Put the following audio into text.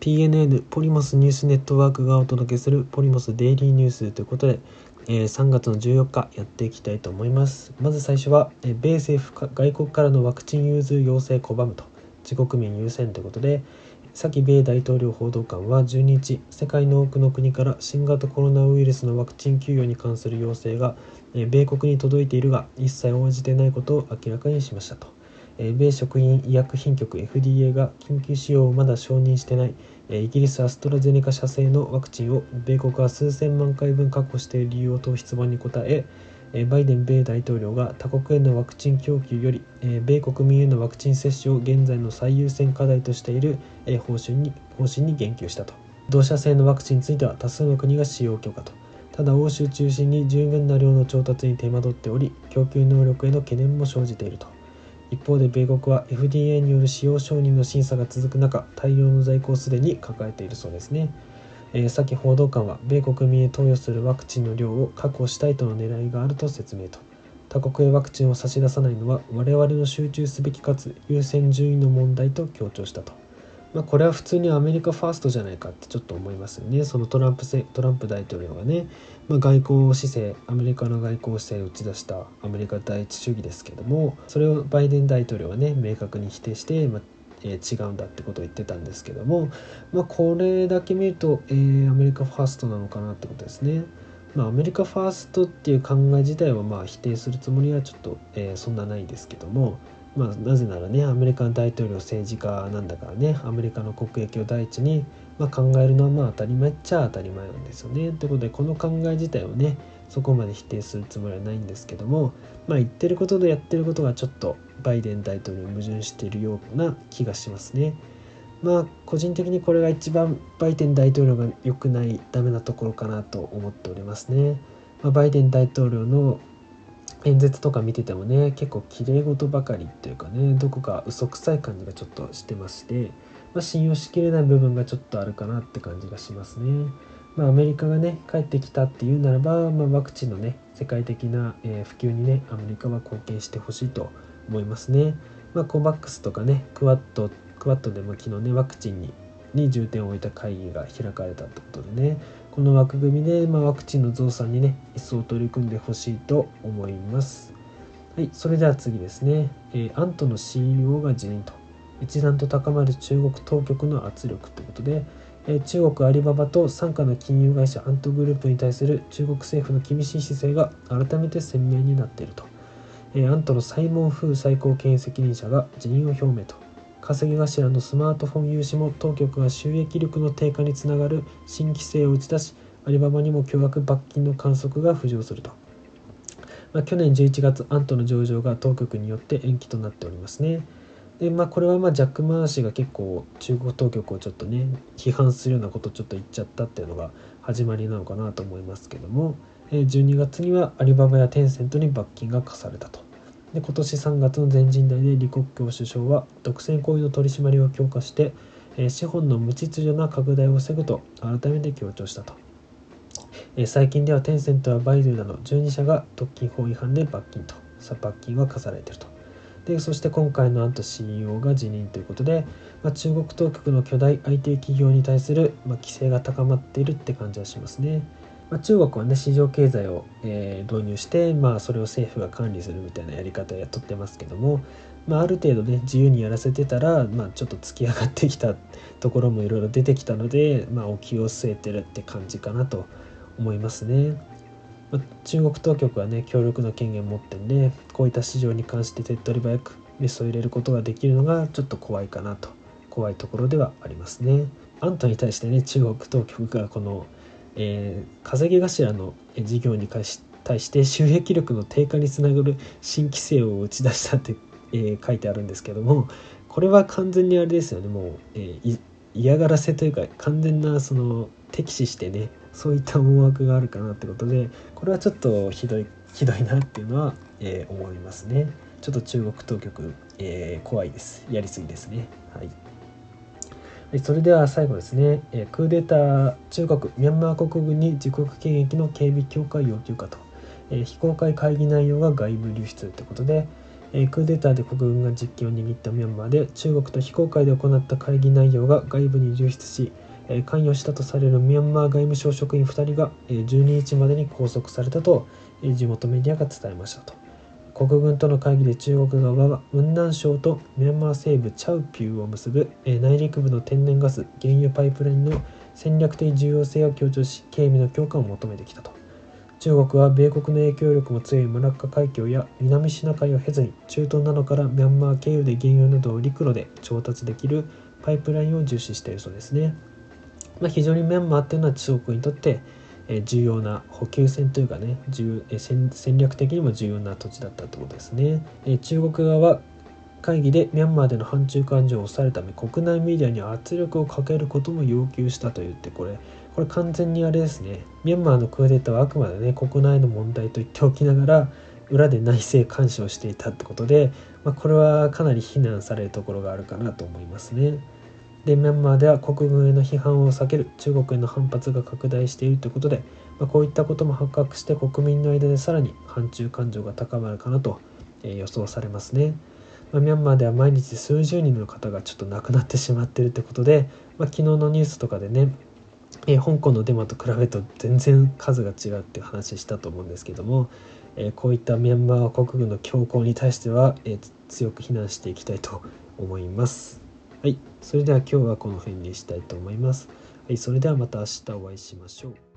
PNN ポリモスニュースネットワークがお届けするポリモスデイリーニュースということで、えー、3月の14日やっていきたいと思います。まず最初は、えー、米政府外国からのワクチン融通要請拒むと。自国民優先ということで先米大統領報道官は12日世界の多くの国から新型コロナウイルスのワクチン給与に関する要請が米国に届いているが一切応じてないことを明らかにしましたと。米食品医薬品局 FDA が緊急使用をまだ承認してないイギリスアストラゼネカ社製のワクチンを米国が数千万回分確保している理由を問う質問に答えバイデン米大統領が他国へのワクチン供給より米国民へのワクチン接種を現在の最優先課題としている方針に方針に言及したと。同社製のワクチンについては多数の国が使用許可と。ただ欧州中心に十分な量の調達に手間取っており供給能力への懸念も生じていると。一方で米国は FDA による使用承認の審査が続く中大量の在庫をすでに抱えているそうですね、えー、さき報道官は米国民へ投与するワクチンの量を確保したいとの狙いがあると説明と。他国へワクチンを差し出さないのは我々の集中すべきかつ優先順位の問題と強調したと。まあ、これは普通にアメリカファーストじゃないかってちょっと思いますよね。そのトランプトランプ大統領がね、まあ、外交姿勢アメリカの外交姿勢を打ち出したアメリカ第一主義ですけどもそれをバイデン大統領はね明確に否定して、まあえー、違うんだってことを言ってたんですけども、まあ、これだけ見ると、えー、アメリカファーストなのかなってことですね。まあ、アメリカファーストっていう考え自体はまあ否定するつもりはちょっと、えー、そんなないですけども、まあ、なぜならねアメリカの大統領政治家なんだからねアメリカの国益を第一に、まあ、考えるのはまあ当たり前っちゃ当たり前なんですよね。ということでこの考え自体をねそこまで否定するつもりはないんですけども、まあ、言ってることとやってることがちょっとバイデン大統領に矛盾しているような気がしますね。まあ個人的にこれが一番バイデン大統領が良くないダメなところかなと思っておりますね。まあ、バイデン大統領の演説とか見ててもね結構綺麗事ばかりっていうかねどこか嘘くさい感じがちょっとしてまして、まあ、信用しきれない部分がちょっとあるかなって感じがしますね。まあ、アメリカがね帰ってきたっていうならば、まあ、ワクチンのね世界的な、えー、普及にねアメリカは貢献してほしいと思いますね。まあ、コバックスとかねクワッドクワッドでも昨日ねワクチンにに重点を置いた会議が開かれたってことでねこの枠組みで、まあ、ワクチンの増産にね一層取り組んでほしいと思います。はいそれでは次ですね、えー、アントの CEO が辞任と。一段と高まる中国当局の圧力ということで、えー、中国アリババと傘下の金融会社アントグループに対する中国政府の厳しい姿勢が改めて鮮明になっていると、えー、アントのサイモン・フー最高経営責任者が辞任を表明と。稼ぎ頭のスマートフォン融資も当局が収益力の低下につながる新規制を打ち出しアリババにも巨額罰金の観測が浮上すると、まあ、去年11月アントの上場が当局によって延期となっておりますね。でまあこれはまあジャック・マー氏が結構中国当局をちょっとね批判するようなことをちょっと言っちゃったっていうのが始まりなのかなと思いますけども。12月にはアリババやテンセントに罰金が課されたと。で今年3月の全人代で李克強首相は独占行為の取り締まりを強化して、え資本の無秩序な拡大を防ぐと改めて強調したと、え最近ではテンセントやバイドゥなど12社が特禁法違反で罰金と罰金が課されているとでそして今回のアント CEO が辞任ということで、まあ、中国当局の巨大 IT 企業に対する、まあ、規制が高まっているって感じはしますね。まあ、中国はね市場経済を、えー、導入して、まあ、それを政府が管理するみたいなやり方をやっとってますけども、まあ、ある程度ね自由にやらせてたら、まあ、ちょっと突き上がってきたところもいろいろ出てきたので、まあ、お気を据えてるって感じかなと思いますね。まあ、中国当局はね強力な権限を持ってんでこういった市場に関して手っ取り早くメスを入れることができるのがちょっと怖いかなと怖いところではありますね。アントに対してね中国当局がこのえー、稼ぎ頭の事業に対して収益力の低下につながる新規制を打ち出したって、えー、書いてあるんですけどもこれは完全にあれですよね。もう、えー、嫌がらせというか完全なその敵視してねそういった思惑があるかなってことでこれはちょっとひどいひどいなっていうのは、えー、思いますね。ちょっと中国当局、えー、怖いです。やりすぎですね。はい。それでは最後ですね、えクーデター中国ミャンマー国軍に自国権益の警備強化要求かと、え非公開会議内容が外部流出ということで、えクーデターで国軍が実権を握ったミャンマーで中国と非公開で行った会議内容が外部に流出し、え関与したとされるミャンマー外務省職員2人が、え12日までに拘束されたと、え地元メディアが伝えましたと。国軍との会議で中国側は雲南省とミャンマー西部チャウピューを結ぶ、え内陸部の天然ガス原油パイプラインの戦略的重要性を強調し警備の強化を求めてきたと中国は米国の影響力も強いマラッカ海峡や南シナ海を経ずに中東などからミャンマー経由で原油などを陸路で調達できるパイプラインを重視しているそうですね。まあ、非常にミャンマーっていうのは中国にとって重要な補給線というかね戦略的にも重要な土地だったということですね。中国側は会議でミャンマーでの反中感情を抑えるため国内メディアに圧力をかけることも要求したと言ってこれこれ完全にあれですねミャンマーのクーデターはあくまでね国内の問題と言っておきながら裏で内政干渉していたってことで、まあ、これはかなり非難されるところがあるかなと思いますね。でミャンマーでは国軍への批判を避ける中国への反発が拡大しているということで、まあ、こういったことも発覚して国民の間でさらに反中感情が高まるかなと、え予想されますね。まあ、ミャンマーでは毎日数十人の方がちょっと亡くなってしまっているということで、まあ、昨日のニュースとかでねえー、香港のデマと比べると全然数が違うっていう話したと思うんですけども、えー、こういったミャンマー国軍の強行に対しては、えー、強く非難していきたいと思います。はい、それでは今日はこの辺にしたいと思います。はい、それではまた明日お会いしましょう。